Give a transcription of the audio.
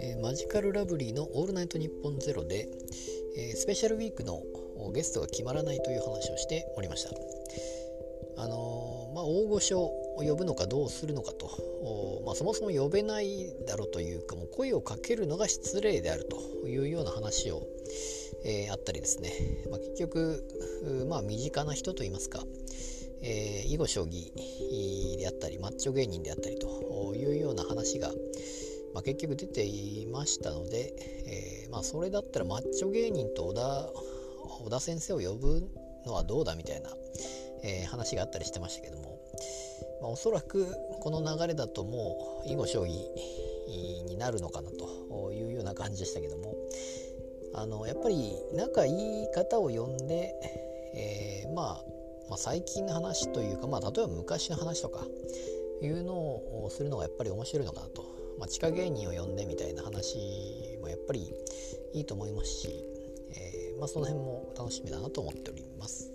えマジカルラブリーの「オールナイトニッポンゼロで、えースペシャルウィークのゲストが決まらないという話をしておりました。あのーまあ、大御所を呼ぶのかどうするのかと、まあ、そもそも呼べないだろうというかもう声をかけるのが失礼であるというような話を、えーあったりですね、まあ、結局、まあ、身近な人といいますか、えー囲碁将棋であったりマッチョ芸人であったりというような話が、まあ、結局出ていましたので、えーまあ、それだったらマッチョ芸人と小田小田先生を呼ぶのはどうだみたいな、えー話があったりしてましたけども、まあ、おそらくこの流れだともう囲碁将棋になるのかなというような感じでしたけどもあのやっぱり仲いい方を呼んで、えーまあ、まあ最近の話というか、まあ、例えば昔の話とかいうのをするのがやっぱり面白いのかなと、まあ、地下芸人を呼んでみたいな話もやっぱりいいと思いますし、えーまあ、その辺も楽しみだなと思っております。